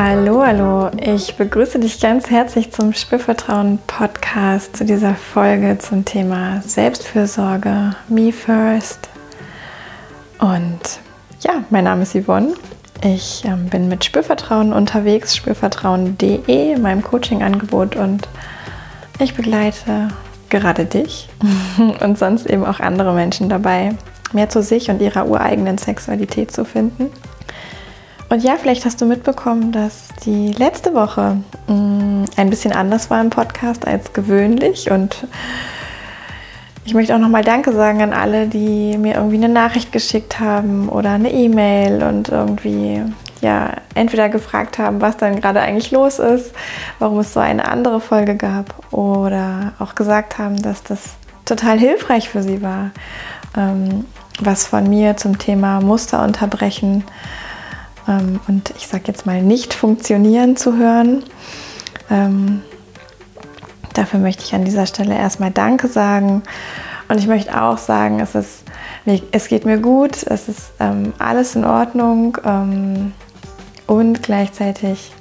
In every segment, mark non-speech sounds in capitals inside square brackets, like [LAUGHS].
Hallo, hallo. Ich begrüße dich ganz herzlich zum Spürvertrauen Podcast zu dieser Folge zum Thema Selbstfürsorge, Me First. Und ja, mein Name ist Yvonne. Ich ähm, bin mit Spürvertrauen unterwegs, spürvertrauen.de, meinem Coaching-Angebot und ich begleite gerade dich [LAUGHS] und sonst eben auch andere Menschen dabei, mehr zu sich und ihrer ureigenen Sexualität zu finden und ja, vielleicht hast du mitbekommen, dass die letzte Woche mh, mm, ein bisschen anders war im Podcast als gewöhnlich. Und ich möchte auch nochmal Danke sagen an alle, die mir irgendwie eine Nachricht geschickt haben oder eine E-Mail und irgendwie ja entweder gefragt haben, was dann gerade eigentlich los ist, warum es so eine andere Folge gab oder auch gesagt haben, dass das total hilfreich für sie war, ähm, was von mir zum Thema Muster unterbrechen ähm, und ich sage jetzt mal nicht funktionieren zu hören. Ähm, dafür möchte ich an dieser Stelle erstmal Danke sagen. Und ich möchte auch sagen, es, ist, es geht mir gut, es ist ähm, alles in Ordnung ähm, und gleichzeitig,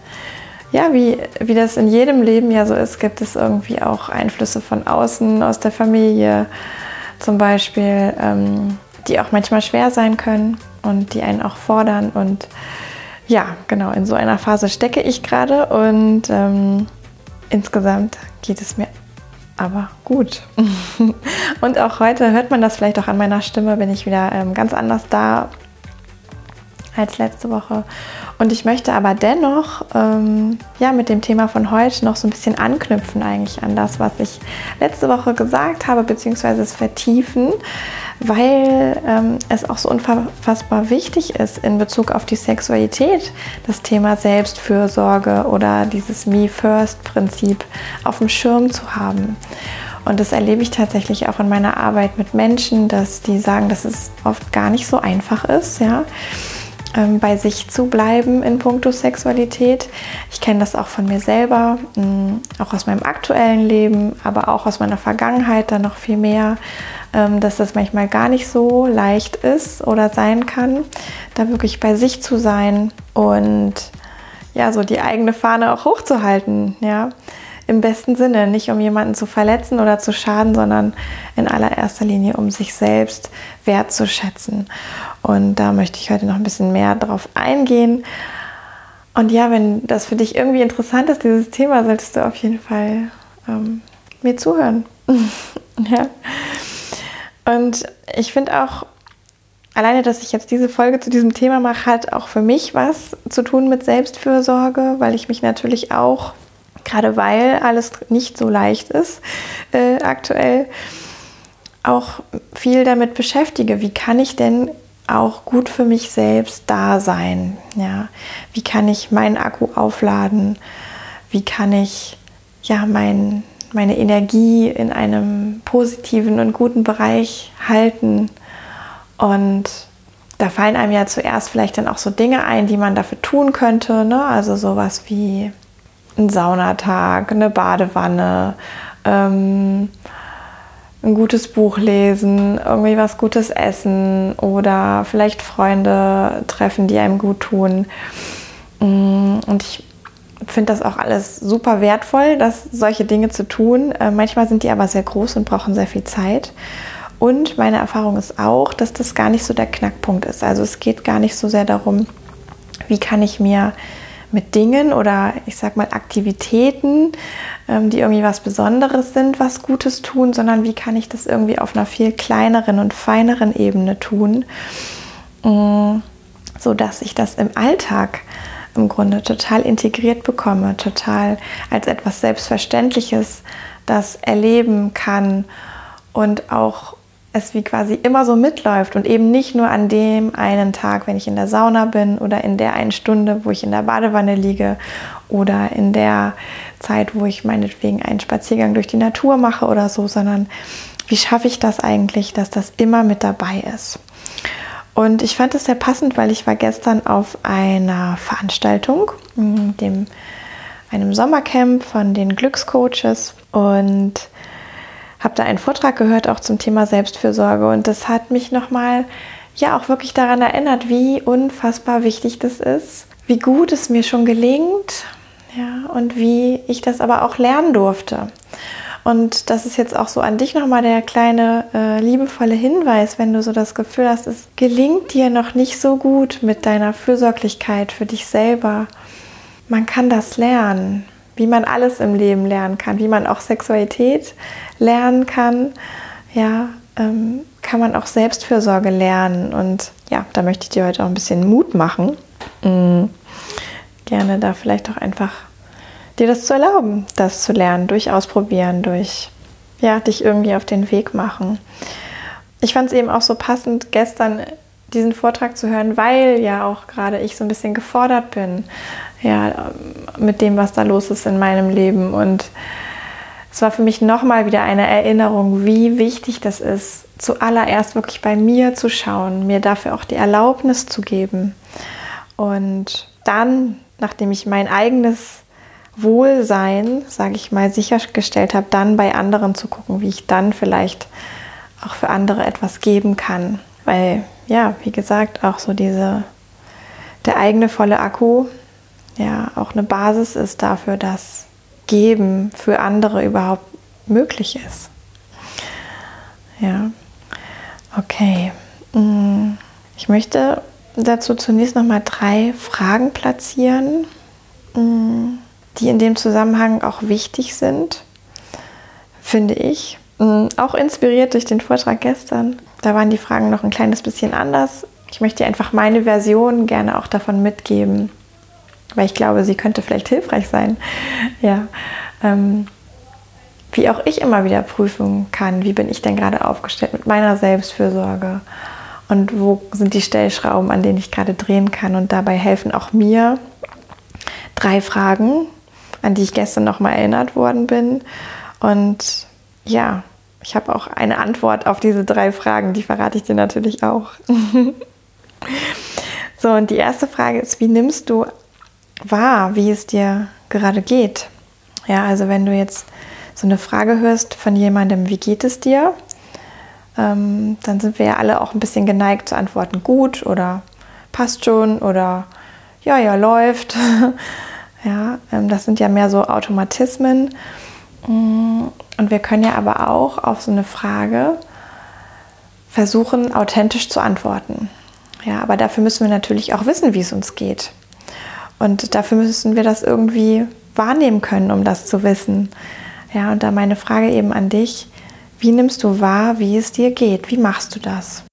ja, wie, wie das in jedem Leben ja so ist, gibt es irgendwie auch Einflüsse von außen, aus der Familie zum Beispiel, ähm, die auch manchmal schwer sein können und die einen auch fordern. Und ja, genau, in so einer Phase stecke ich gerade und ähm, insgesamt geht es mir aber gut. [LAUGHS] und auch heute hört man das vielleicht auch an meiner Stimme, bin ich wieder ähm, ganz anders da als letzte Woche. Und ich möchte aber dennoch ähm, ja, mit dem Thema von heute noch so ein bisschen anknüpfen eigentlich an das, was ich letzte Woche gesagt habe, beziehungsweise es vertiefen, weil ähm, es auch so unfassbar wichtig ist in Bezug auf die Sexualität, das Thema Selbstfürsorge oder dieses Me-First-Prinzip auf dem Schirm zu haben. Und das erlebe ich tatsächlich auch in meiner Arbeit mit Menschen, dass die sagen, dass es oft gar nicht so einfach ist, ja ähm, bei sich zu bleiben in puncto Sexualität. Ich kenne das auch von mir selber, mh, mm, auch aus meinem aktuellen Leben, aber auch aus meiner Vergangenheit dann noch viel mehr, ähm, dass das manchmal gar nicht so leicht ist oder sein kann, da wirklich bei sich zu sein und ja, so die eigene Fahne auch hochzuhalten, ja im besten Sinne, nicht um jemanden zu verletzen oder zu schaden, sondern in allererster Linie um sich selbst wertzuschätzen. Und da möchte ich heute noch ein bisschen mehr drauf eingehen. Und ja, wenn das für dich irgendwie interessant ist, dieses Thema, solltest du auf jeden Fall ähm, mir zuhören. [LAUGHS] ja. Und ich finde auch, alleine, dass ich jetzt diese Folge zu diesem Thema mache, hat auch für mich was zu tun mit Selbstfürsorge, weil ich mich natürlich auch gerade weil alles nicht so leicht ist äh, aktuell, auch viel damit beschäftige. Wie kann ich denn auch gut für mich selbst da sein? Ja? Wie kann ich meinen Akku aufladen? Wie kann ich ja, mein, meine Energie in einem positiven und guten Bereich halten? Und da fallen einem ja zuerst vielleicht dann auch so Dinge ein, die man dafür tun könnte. Ne? Also sowas wie ein Saunatag, eine Badewanne, ähm, ein gutes Buch lesen, irgendwie was Gutes essen oder vielleicht Freunde treffen, die einem gut tun. Mm, und ich finde das auch alles super wertvoll, dass solche Dinge zu tun. Äh, manchmal sind die aber sehr groß und brauchen sehr viel Zeit. Und meine Erfahrung ist auch, dass das gar nicht so der Knackpunkt ist. Also es geht gar nicht so sehr darum, wie kann ich mir mit Dingen oder ich sag mal Aktivitäten, ähm, die irgendwie was Besonderes sind, was Gutes tun, sondern wie kann ich das irgendwie auf einer viel kleineren und feineren Ebene tun, mm, so dass ich das im Alltag im Grunde total integriert bekomme, total als etwas Selbstverständliches das erleben kann und auch es wie quasi immer so mitläuft und eben nicht nur an dem einen Tag, wenn ich in der Sauna bin oder in der einen Stunde, wo ich in der Badewanne liege oder in der Zeit, wo ich meinetwegen einen Spaziergang durch die Natur mache oder so, sondern wie schaffe ich das eigentlich, dass das immer mit dabei ist? Und ich fand es sehr passend, weil ich war gestern auf einer Veranstaltung, mm, dem, einem Sommercamp von den Glückscoaches und habe da einen Vortrag gehört, auch zum Thema Selbstfürsorge. Und das hat mich nochmal ja auch wirklich daran erinnert, wie unfassbar wichtig das ist, wie gut es mir schon gelingt ja, und wie ich das aber auch lernen durfte. Und das ist jetzt auch so an dich nochmal der kleine äh, liebevolle Hinweis, wenn du so das Gefühl hast, es gelingt dir noch nicht so gut mit deiner Fürsorglichkeit für dich selber. Man kann das lernen, wie man alles im Leben lernen kann, wie man auch Sexualität lernen kann. Ja, ähm, kann man auch Selbstfürsorge lernen. Und ja, da möchte ich dir heute auch ein bisschen Mut machen. Mhm. Gerne da vielleicht auch einfach dir das zu erlauben, das zu lernen, durch Ausprobieren, durch ja, dich irgendwie auf den Weg machen. Ich fand es eben auch so passend, gestern diesen Vortrag zu hören, weil ja auch gerade ich so ein bisschen gefordert bin, ja, mit dem, was da los ist in meinem Leben. Und es war für mich nochmal wieder eine Erinnerung, wie wichtig das ist, zuallererst wirklich bei mir zu schauen, mir dafür auch die Erlaubnis zu geben. Und dann, nachdem ich mein eigenes Wohlsein, sage ich mal, sichergestellt habe, dann bei anderen zu gucken, wie ich dann vielleicht auch für andere etwas geben kann. Weil, ja, wie gesagt, auch so diese, der eigene volle Akku, ja, auch eine Basis ist dafür, dass Geben für andere überhaupt möglich ist. Ja, okay. Mm, ich möchte dazu zunächst noch mal drei Fragen platzieren mm, die in dem Zusammenhang auch wichtig sind, finde ich. Mm, auch inspiriert durch den Vortrag gestern. Da waren die Fragen noch ein kleines bisschen anders. Ich möchte dir einfach meine Version gerne auch davon mitgeben, weil ich glaube, sie könnte vielleicht hilfreich sein. Ja. Ähm, wie auch ich immer wieder prüfen kann, wie bin ich denn gerade aufgestellt mit meiner Selbstfürsorge und wo sind die Stellschrauben, an denen ich gerade drehen kann. Und dabei helfen auch mir drei Fragen, an die ich gestern noch mal erinnert worden bin. Und ja, ich habe auch eine Antwort auf diese drei Fragen, die verrate ich dir natürlich auch. [LAUGHS] so, und die erste Frage ist, wie nimmst du wahr, wie es dir gerade geht? Ja, also wenn du jetzt so eine Frage hörst von jemandem, wie geht es dir? Ähm, dann sind wir ja alle auch ein bisschen geneigt zu antworten, gut oder passt schon oder ja, ja, läuft. [LAUGHS] Ja, ähm, das sind ja mehr so Automatismen. Mm, und wir können ja aber auch auf so eine Frage versuchen, authentisch zu antworten. Ja, aber dafür müssen wir natürlich auch wissen, wie es uns geht. Und dafür müssen wir das irgendwie wahrnehmen können, um das zu wissen. Ja, und da meine Frage eben an dich, wie nimmst du wahr, wie es dir geht? Wie machst du das?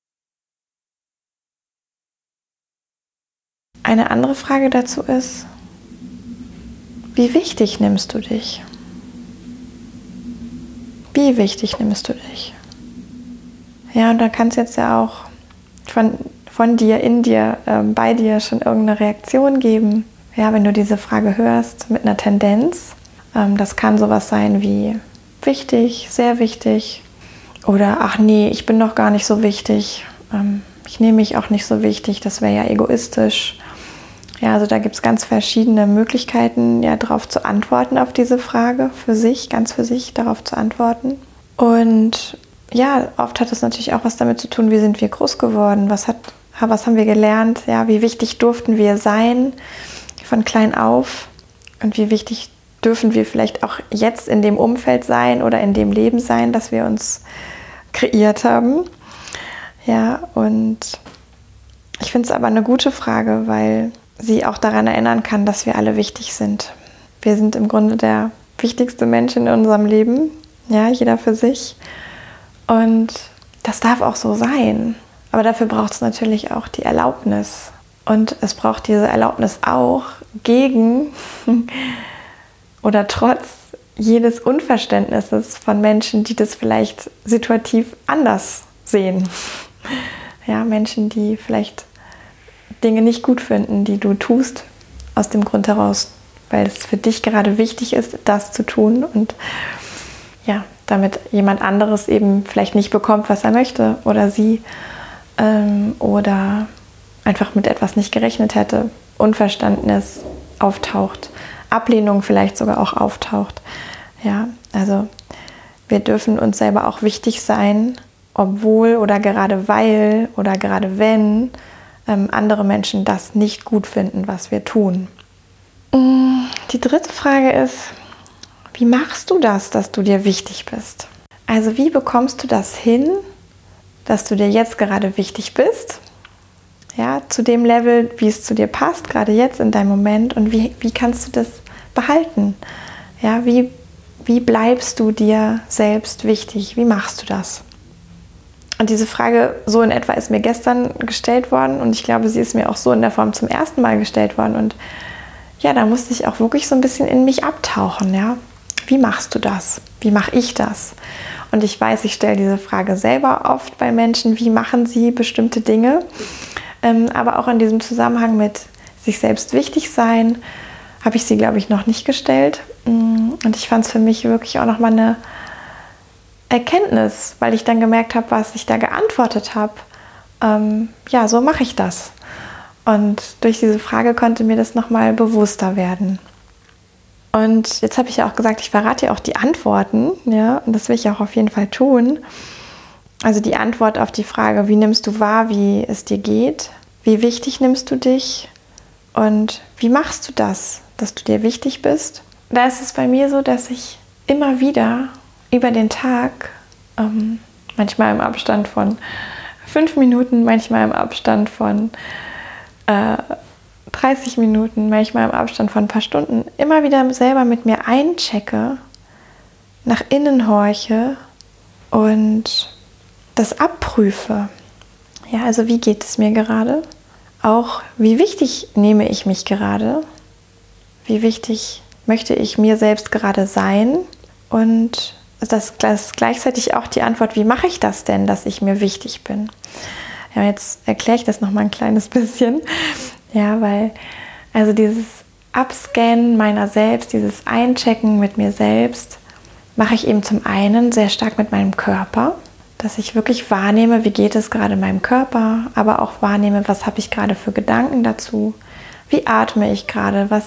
Eine andere Frage dazu ist, wie wichtig nimmst du dich? Wie wichtig nimmst du dich? Ja, und da kann es jetzt ja auch von, von dir, in dir, äh, bei dir schon irgendeine Reaktion geben. Ja, wenn du diese Frage hörst mit einer Tendenz. Ähm, das kann sowas sein wie wichtig, sehr wichtig. Oder ach nee, ich bin doch gar nicht so wichtig. Ähm, ich nehme mich auch nicht so wichtig, das wäre ja egoistisch. Ja, also da gibt es ganz verschiedene Möglichkeiten, ja, darauf zu antworten, auf diese Frage, für sich, ganz für sich darauf zu antworten. Und ja, oft hat es natürlich auch was damit zu tun, wie sind wir groß geworden, was, hat, was haben wir gelernt, ja, wie wichtig durften wir sein von klein auf und wie wichtig dürfen wir vielleicht auch jetzt in dem Umfeld sein oder in dem Leben sein, das wir uns kreiert haben. Ja, und ich finde es aber eine gute Frage, weil sie auch daran erinnern kann, dass wir alle wichtig sind. Wir sind im Grunde der wichtigste Mensch in unserem Leben, ja, jeder für sich. Und das darf auch so sein. Aber dafür braucht es natürlich auch die Erlaubnis. Und es braucht diese Erlaubnis auch gegen [LAUGHS] oder trotz jedes Unverständnisses von Menschen, die das vielleicht situativ anders sehen. [LAUGHS] Ja, Menschen, die vielleicht Dinge nicht gut finden, die du tust, aus dem Grund heraus, weil es für dich gerade wichtig ist, das zu tun und ja, damit jemand anderes eben vielleicht nicht bekommt, was er möchte oder sie ähm, oder einfach mit etwas nicht gerechnet hätte, Unverständnis auftaucht, Ablehnung vielleicht sogar auch auftaucht. Ja, also wir dürfen uns selber auch wichtig sein, obwohl oder gerade weil oder gerade wenn ähm, andere Menschen das nicht gut finden, was wir tun. Mm, die dritte Frage ist, wie machst du das, dass du dir wichtig bist? Also wie bekommst du das hin, dass du dir jetzt gerade wichtig bist? Ja, zu dem Level, wie es zu dir passt, gerade jetzt in deinem Moment und wie, wie kannst du das behalten? Ja, wie, wie bleibst du dir selbst wichtig? Wie machst du das? Und diese Frage so in etwa ist mir gestern gestellt worden und ich glaube, sie ist mir auch so in der Form zum ersten Mal gestellt worden. Und ja, da musste ich auch wirklich so ein bisschen in mich abtauchen. Ja, wie machst du das? Wie mache ich das? Und ich weiß, ich stelle diese Frage selber oft bei Menschen, wie machen sie bestimmte Dinge? Ähm, aber auch in diesem Zusammenhang mit sich selbst wichtig sein, habe ich sie, glaube ich, noch nicht gestellt. Mm, und ich fand es für mich wirklich auch nochmal eine Erkenntnis, weil ich dann gemerkt habe, was ich da geantwortet habe. Ähm, ja, so mache ich das. Und durch diese Frage konnte mir das nochmal bewusster werden. Und jetzt habe ich ja auch gesagt, ich verrate ja auch die Antworten, ja, und das will ich auch auf jeden Fall tun. Also die Antwort auf die Frage, wie nimmst du wahr, wie es dir geht, wie wichtig nimmst du dich und wie machst du das, dass du dir wichtig bist. Da ist es bei mir so, dass ich immer wieder über den Tag, ähm, manchmal im Abstand von fünf Minuten, manchmal im Abstand von äh, 30 Minuten, manchmal im Abstand von ein paar Stunden, immer wieder selber mit mir einchecke, nach innen horche und das abprüfe. Ja, also wie geht es mir gerade? Auch wie wichtig nehme ich mich gerade? Wie wichtig möchte ich mir selbst gerade sein? Und das, das ist gleichzeitig auch die Antwort, wie mache ich das denn, dass ich mir wichtig bin? Ja, jetzt erkläre ich das noch mal ein kleines [LAUGHS] bisschen. Ja, weil also dieses Abscannen meiner selbst, dieses Einchecken mit mir selbst, mache ich eben zum einen sehr stark mit meinem Körper, dass ich wirklich wahrnehme, wie geht es gerade meinem Körper, aber auch wahrnehme, was habe ich gerade für Gedanken dazu, wie atme ich gerade, was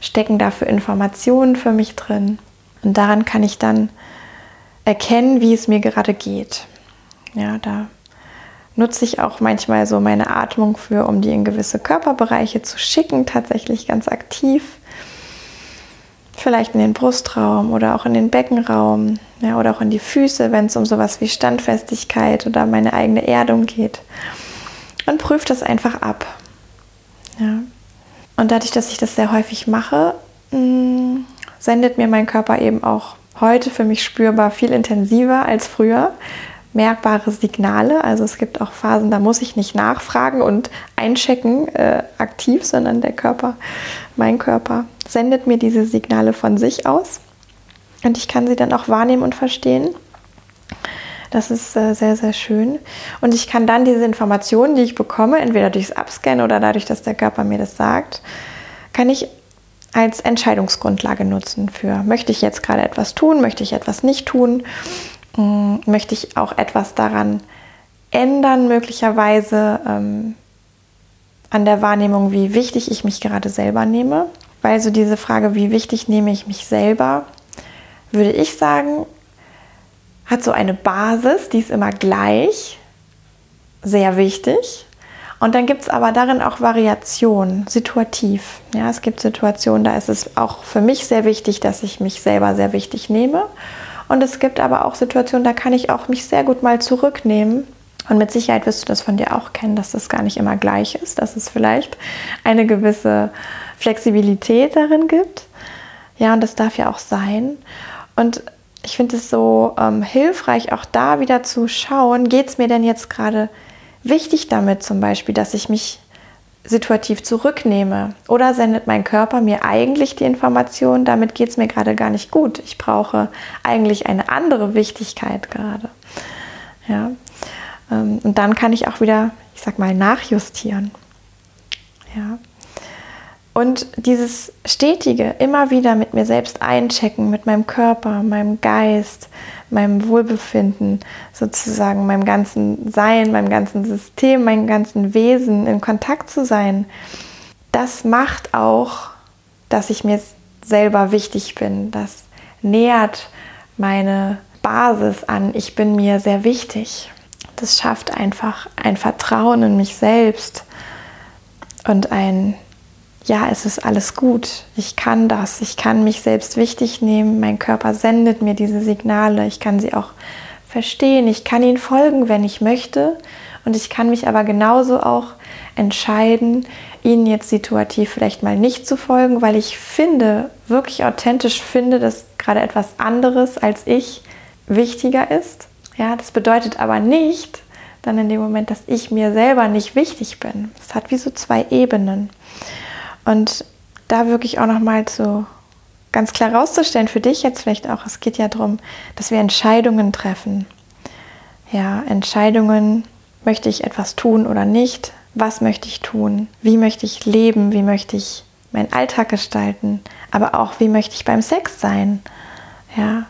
stecken da für Informationen für mich drin. Und daran kann ich dann erkennen, wie es mir gerade geht. Ja, da nutze ich auch manchmal so meine Atmung für, um die in gewisse Körperbereiche zu schicken, tatsächlich ganz aktiv. Vielleicht in den Brustraum oder auch in den Beckenraum ja, oder auch in die Füße, wenn es um sowas wie Standfestigkeit oder meine eigene Erdung geht. Und prüfe das einfach ab. Ja. Und dadurch, dass ich das sehr häufig mache, mh, mm, sendet mir mein Körper eben auch heute für mich spürbar viel intensiver als früher merkbare Signale. Also es gibt auch Phasen, da muss ich nicht nachfragen und einchecken äh, aktiv, sondern der Körper, mein Körper, sendet mir diese Signale von sich aus und ich kann sie dann auch wahrnehmen und verstehen. Das ist äh, sehr, sehr schön. Und ich kann dann diese Informationen, die ich bekomme, entweder durchs Abscannen oder dadurch, dass der Körper mir das sagt, kann ich als Entscheidungsgrundlage nutzen für, möchte ich jetzt gerade etwas tun, möchte ich etwas nicht tun, hm, möchte ich auch etwas daran ändern, möglicherweise ähm, an der Wahrnehmung, wie wichtig ich mich gerade selber nehme. Weil so diese Frage, wie wichtig nehme ich mich selber, würde ich sagen, hat so eine Basis, die ist immer gleich, sehr wichtig. Und dann gibt es aber darin auch Variationen, situativ. Ja, es gibt Situationen, da ist es auch für mich sehr wichtig, dass ich mich selber sehr wichtig nehme. Und es gibt aber auch Situationen, da kann ich auch mich sehr gut mal zurücknehmen. Und mit Sicherheit wirst du das von dir auch kennen, dass das gar nicht immer gleich ist, dass es vielleicht eine gewisse Flexibilität darin gibt. Ja, und das darf ja auch sein. Und ich finde es so ähm, hilfreich, auch da wieder zu schauen, geht es mir denn jetzt gerade wichtig damit zum Beispiel, dass ich mich situativ zurücknehme? Oder sendet mein Körper mir eigentlich die Information, damit geht es mir gerade gar nicht gut. Ich brauche eigentlich eine andere Wichtigkeit gerade. Ja. Ähm, und dann kann ich auch wieder, ich sag mal, nachjustieren. Ja. Und dieses stetige, immer wieder mit mir selbst einchecken, mit meinem Körper, meinem Geist, meinem Wohlbefinden, sozusagen meinem ganzen Sein, meinem ganzen System, meinem ganzen Wesen in Kontakt zu sein, das macht auch, dass ich mir selber wichtig bin. Das nährt meine Basis an, ich bin mir sehr wichtig. Das schafft einfach ein Vertrauen in mich selbst, und ein ja, es ist alles gut, ich kann das, ich kann mich selbst wichtig nehmen, mein Körper sendet mir diese Signale, ich kann sie auch verstehen, ich kann ihnen folgen, wenn ich möchte und ich kann mich aber genauso auch entscheiden, ihnen jetzt situativ vielleicht mal nicht zu folgen, weil ich finde, wirklich authentisch finde, dass gerade etwas anderes als ich wichtiger ist. Ja, das bedeutet aber nicht dann in dem Moment, dass ich mir selber nicht wichtig bin. Es hat wie so zwei Ebenen. Und da wirklich auch nochmal so ganz klar rauszustellen, für dich jetzt vielleicht auch, es geht ja darum, dass wir Entscheidungen treffen. Ja, Entscheidungen, möchte ich etwas tun oder nicht? Was möchte ich tun? Wie möchte ich leben? Wie möchte ich meinen Alltag gestalten? Aber auch, wie möchte ich beim Sex sein? Ja,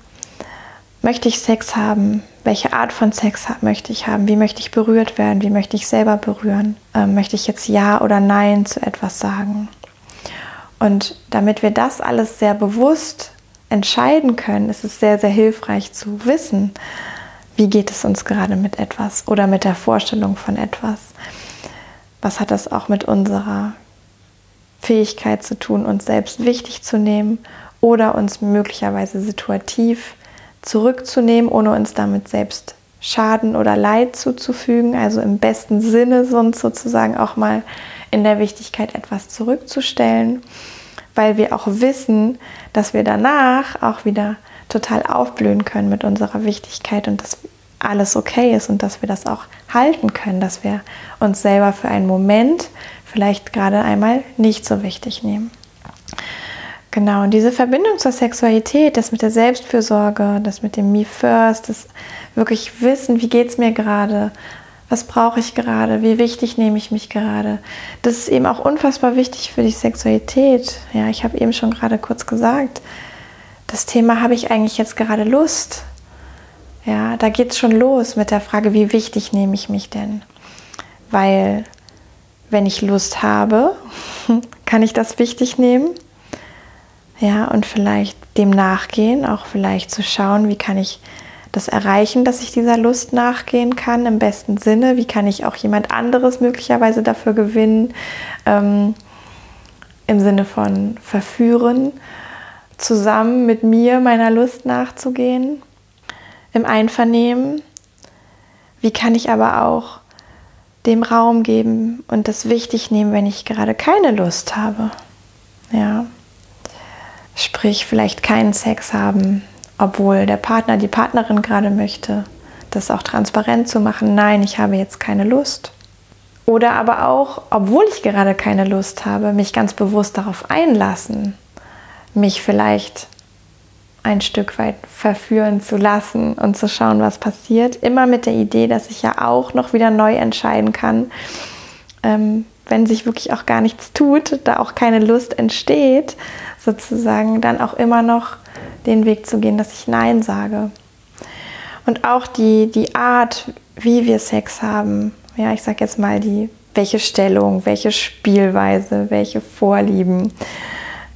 möchte ich Sex haben? Welche Art von Sex möchte ich haben? Wie möchte ich berührt werden? Wie möchte ich selber berühren? Ähm, möchte ich jetzt Ja oder Nein zu etwas sagen? Und damit wir das alles sehr bewusst entscheiden können, ist es sehr, sehr hilfreich zu wissen, wie geht es uns gerade mit etwas oder mit der Vorstellung von etwas. Was hat das auch mit unserer Fähigkeit zu tun, uns selbst wichtig zu nehmen oder uns möglicherweise situativ zurückzunehmen, ohne uns damit selbst Schaden oder Leid zuzufügen, also im besten Sinne sonst sozusagen auch mal in der Wichtigkeit etwas zurückzustellen, weil wir auch wissen, dass wir danach auch wieder total aufblühen können mit unserer Wichtigkeit und dass alles okay ist und dass wir das auch halten können, dass wir uns selber für einen Moment vielleicht gerade einmal nicht so wichtig nehmen. Genau, und diese Verbindung zur Sexualität, das mit der Selbstfürsorge, das mit dem Me First, das wirklich wissen, wie geht es mir gerade, was brauche ich gerade, wie wichtig nehme ich mich gerade. Das ist eben auch unfassbar wichtig für die Sexualität. Ja, ich habe eben schon gerade kurz gesagt, das Thema habe ich eigentlich jetzt gerade Lust. Ja, da geht es schon los mit der Frage, wie wichtig nehme ich mich denn? Weil wenn ich Lust habe, [LAUGHS] kann ich das wichtig nehmen. Ja, und vielleicht dem nachgehen, auch vielleicht zu schauen, wie kann ich das erreichen, dass ich dieser Lust nachgehen kann, im besten Sinne. Wie kann ich auch jemand anderes möglicherweise dafür gewinnen, ähm, im Sinne von verführen, zusammen mit mir meiner Lust nachzugehen, im Einvernehmen. Wie kann ich aber auch dem Raum geben und das wichtig nehmen, wenn ich gerade keine Lust habe. Ja. Sprich, vielleicht keinen Sex haben, obwohl der Partner, die Partnerin gerade möchte, das auch transparent zu machen, nein, ich habe jetzt keine Lust. Oder aber auch, obwohl ich gerade keine Lust habe, mich ganz bewusst darauf einlassen, mich vielleicht ein Stück weit verführen zu lassen und zu schauen, was passiert. Immer mit der Idee, dass ich ja auch noch wieder neu entscheiden kann, ähm, wenn sich wirklich auch gar nichts tut, da auch keine Lust entsteht, sozusagen dann auch immer noch den Weg zu gehen, dass ich Nein sage. Und auch die, die Art, wie wir Sex haben, ja, ich sage jetzt mal die, welche Stellung, welche Spielweise, welche Vorlieben,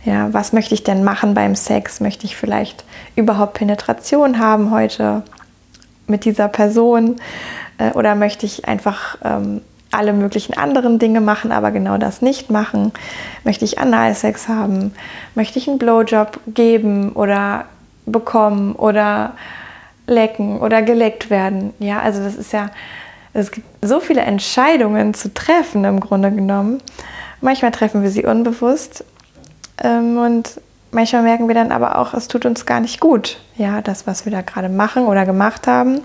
ja, was möchte ich denn machen beim Sex? Möchte ich vielleicht überhaupt Penetration haben heute mit dieser Person? Äh, oder möchte ich einfach ähm, alle möglichen anderen Dinge machen, aber genau das nicht machen? Möchte ich Analsex haben? Möchte ich einen Blowjob geben oder bekommen oder lecken oder geleckt werden? Ja, also das ist ja, es gibt so viele Entscheidungen zu treffen im Grunde genommen. Manchmal treffen wir sie unbewusst ähm, und manchmal merken wir dann aber auch, es tut uns gar nicht gut, ja, das, was wir da gerade machen oder gemacht haben.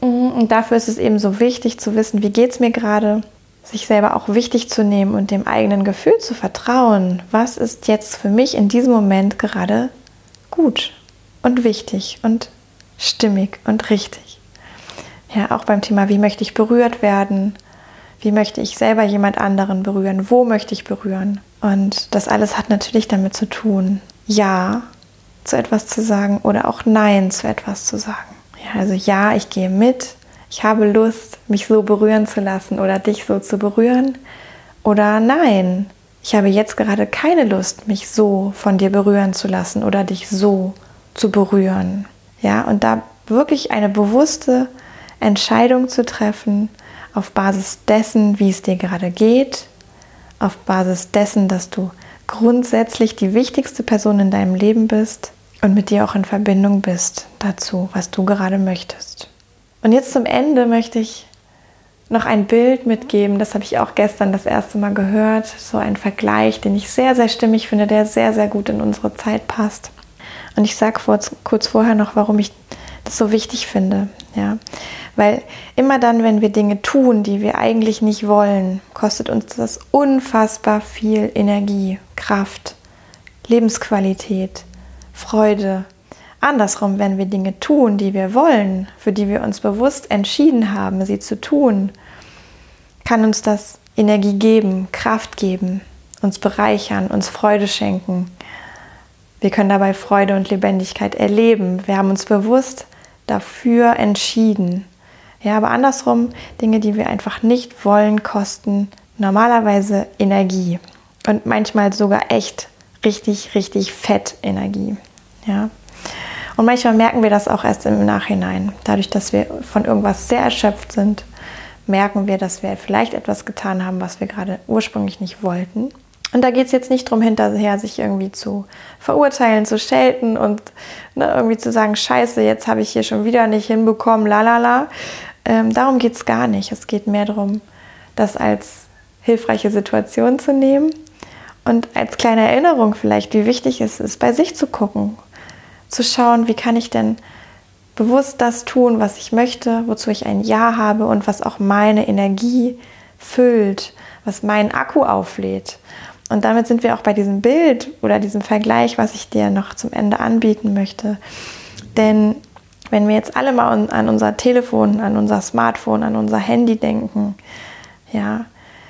Mhm, und dafür ist es eben so wichtig zu wissen, wie geht es mir gerade, sich selber auch wichtig zu nehmen und dem eigenen Gefühl zu vertrauen. Was ist jetzt für mich in diesem Moment gerade gut und wichtig und stimmig und richtig? Ja, auch beim Thema, wie möchte ich berührt werden? Wie möchte ich selber jemand anderen berühren? Wo möchte ich berühren? Und das alles hat natürlich damit zu tun, Ja zu etwas zu sagen oder auch Nein zu etwas zu sagen. Also ja, ich gehe mit, ich habe Lust, mich so berühren zu lassen oder dich so zu berühren. Oder nein, ich habe jetzt gerade keine Lust, mich so von dir berühren zu lassen oder dich so zu berühren. Ja, und da wirklich eine bewusste Entscheidung zu treffen auf Basis dessen, wie es dir gerade geht, auf Basis dessen, dass du grundsätzlich die wichtigste Person in deinem Leben bist und mit dir auch in Verbindung bist dazu, was du gerade möchtest. Und jetzt zum Ende möchte ich noch ein Bild mitgeben, das habe ich auch gestern das erste Mal gehört, so ein Vergleich, den ich sehr, sehr stimmig finde, der sehr, sehr gut in unsere Zeit passt. Und ich sage kurz vorher noch, warum ich das so wichtig finde. Ja? Weil immer dann, wenn wir Dinge tun, die wir eigentlich nicht wollen, kostet uns das unfassbar viel Energie, Kraft, Lebensqualität, Freude. Andersrum, wenn wir Dinge tun, die wir wollen, für die wir uns bewusst entschieden haben, sie zu tun, kann uns das Energie geben, Kraft geben, uns bereichern, uns Freude schenken. Wir können dabei Freude und Lebendigkeit erleben. Wir haben uns bewusst dafür entschieden. Ja, aber andersrum, Dinge, die wir einfach nicht wollen, kosten normalerweise Energie und manchmal sogar echt richtig, richtig fett Energie. Ja. Und manchmal merken wir das auch erst im Nachhinein. Dadurch, dass wir von irgendwas sehr erschöpft sind, merken wir, dass wir vielleicht etwas getan haben, was wir gerade ursprünglich nicht wollten. Und da geht es jetzt nicht darum, hinterher sich irgendwie zu verurteilen, zu schelten und ne, irgendwie zu sagen, scheiße, jetzt habe ich hier schon wieder nicht hinbekommen, lalala. Ähm, darum geht es gar nicht. Es geht mehr darum, das als hilfreiche Situation zu nehmen und als kleine Erinnerung vielleicht, wie wichtig es ist, bei sich zu gucken, zu schauen, wie kann ich denn bewusst das tun, was ich möchte, wozu ich ein Ja habe und was auch meine Energie füllt, was meinen Akku auflädt. Und damit sind wir auch bei diesem Bild oder diesem Vergleich, was ich dir noch zum Ende anbieten möchte. Denn wenn wir jetzt alle mal an unser Telefon, an unser Smartphone, an unser Handy denken, ja,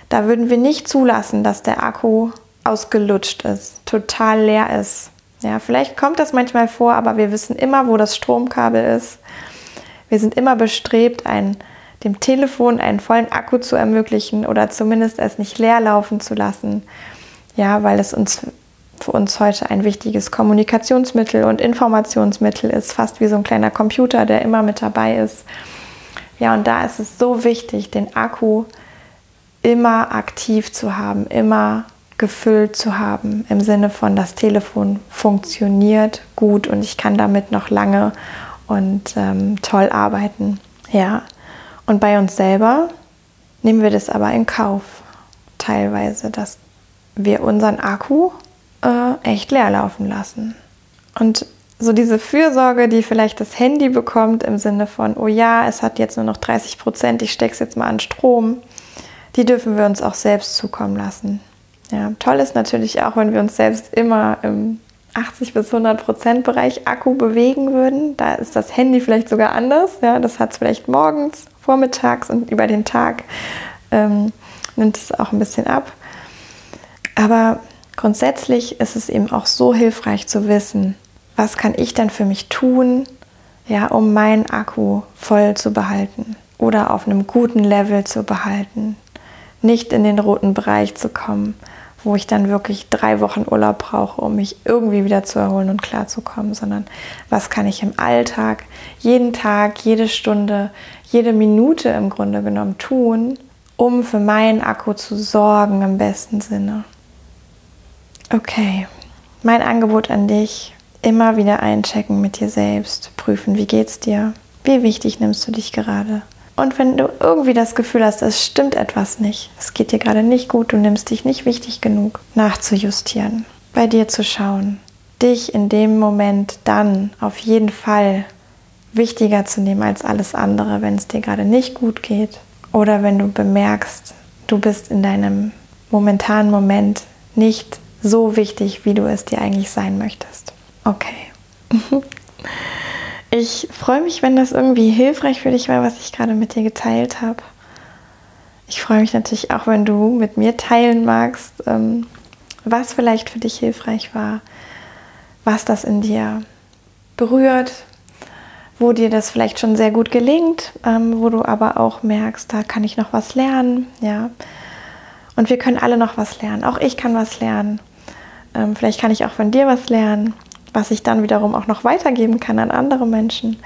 da würden wir nicht zulassen, dass der Akku ausgelutscht ist, total leer ist. Ja, vielleicht kommt das manchmal vor, aber wir wissen immer, wo das Stromkabel ist. Wir sind immer bestrebt, ein, dem Telefon einen vollen Akku zu ermöglichen oder zumindest es nicht leer laufen zu lassen. Ja, weil es uns für uns heute ein wichtiges Kommunikationsmittel und Informationsmittel ist, fast wie so ein kleiner Computer, der immer mit dabei ist. Ja, und da ist es so wichtig, den Akku immer aktiv zu haben, immer gefüllt zu haben, im Sinne von das Telefon funktioniert gut und ich kann damit noch lange und ähm, toll arbeiten. Ja, und bei uns selber nehmen wir das aber in Kauf, teilweise, dass wir unseren Akku äh, echt leer laufen lassen. Und so diese Fürsorge, die vielleicht das Handy bekommt im Sinne von, oh ja, es hat jetzt nur noch 30 Prozent, ich stecke es jetzt mal an Strom, die dürfen wir uns auch selbst zukommen lassen. Ja, toll ist natürlich auch, wenn wir uns selbst immer im 80 bis 100 Prozent Bereich Akku bewegen würden. Da ist das Handy vielleicht sogar anders. Ja, das hat es vielleicht morgens, vormittags und über den Tag ähm, nimmt es auch ein bisschen ab. Aber grundsätzlich ist es eben auch so hilfreich zu wissen, was kann ich denn für mich tun, ja, um meinen Akku voll zu behalten oder auf einem guten Level zu behalten, nicht in den roten Bereich zu kommen, wo ich dann wirklich drei Wochen Urlaub brauche, um mich irgendwie wieder zu erholen und klarzukommen, sondern was kann ich im Alltag, jeden Tag, jede Stunde, jede Minute im Grunde genommen tun, um für meinen Akku zu sorgen im besten Sinne. Okay, mein Angebot an dich, immer wieder einchecken mit dir selbst, prüfen, wie geht's dir, wie wichtig nimmst du dich gerade. Und wenn du irgendwie das Gefühl hast, es stimmt etwas nicht, es geht dir gerade nicht gut, du nimmst dich nicht wichtig genug, nachzujustieren, bei dir zu schauen, dich in dem Moment dann auf jeden Fall wichtiger zu nehmen als alles andere, wenn es dir gerade nicht gut geht oder wenn du bemerkst, du bist in deinem momentanen Moment nicht so wichtig, wie du es dir eigentlich sein möchtest. Okay. [LAUGHS] Ich freue mich, wenn das irgendwie hilfreich für dich war, was ich gerade mit dir geteilt habe. Ich freue mich natürlich auch, wenn du mit mir teilen magst, ähm, was vielleicht für dich hilfreich war, was das in dir berührt, wo dir das vielleicht schon sehr gut gelingt, ähm, wo du aber auch merkst, da kann ich noch was lernen, ja. Und wir können alle noch was lernen. Auch ich kann was lernen. Ähm, vielleicht kann ich auch von dir was lernen, was ich dann wiederum auch noch weitergeben kann an andere Menschen.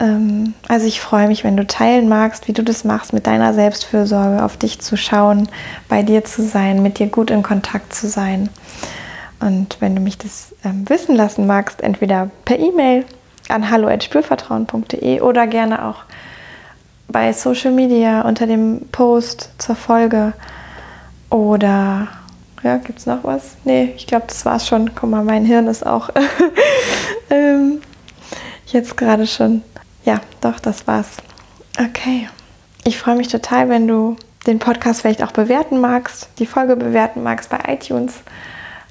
ähm, also ich freue mich, wenn du teilen magst, wie du das machst, mit deiner Selbstfürsorge auf dich zu schauen, bei dir zu sein, mit dir gut in Kontakt zu sein. Und wenn du mich das ähm, wissen lassen magst, entweder per E-Mail an hallo@spürvertrauen.de oder gerne auch bei Social Media unter dem Post zur Folge oder ja, gibt es noch was? Nee, ich glaube, das war's schon. Guck mal, mein Hirn ist auch [LAUGHS] ähm, jetzt gerade schon. Ja, doch, das war's. Okay. Ich freue mich total, wenn du den Podcast vielleicht auch bewerten magst, die Folge bewerten magst bei iTunes.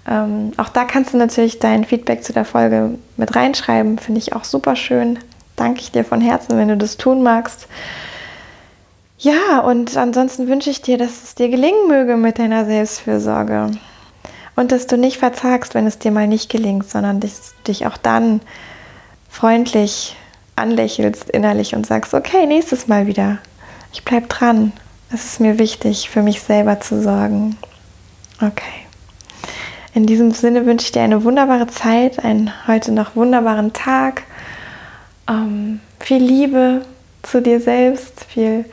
Ähm, auch da kannst du natürlich dein Feedback zu der Folge mit reinschreiben. Finde ich auch super schön. Danke ich dir von Herzen, wenn du das tun magst. Ja, und ansonsten wünsche ich dir, dass es dir gelingen möge mit deiner Selbstfürsorge. Und dass du nicht verzagst, wenn es dir mal nicht gelingt, sondern dich, dich auch dann freundlich anlächelst innerlich und sagst, okay, nächstes Mal wieder. Ich bleibe dran. Es ist mir wichtig, für mich selber zu sorgen. Okay. In diesem Sinne wünsche ich dir eine wunderbare Zeit, einen heute noch wunderbaren Tag, ähm, viel Liebe zu dir selbst, viel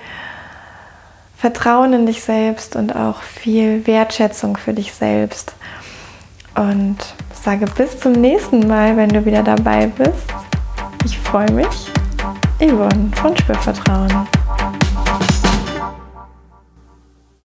Vertrauen in dich selbst und auch viel Wertschätzung für dich selbst. Und sage bis zum nächsten Mal, wenn du wieder dabei bist. Ich freue mich. Yvonne von Spürvertrauen.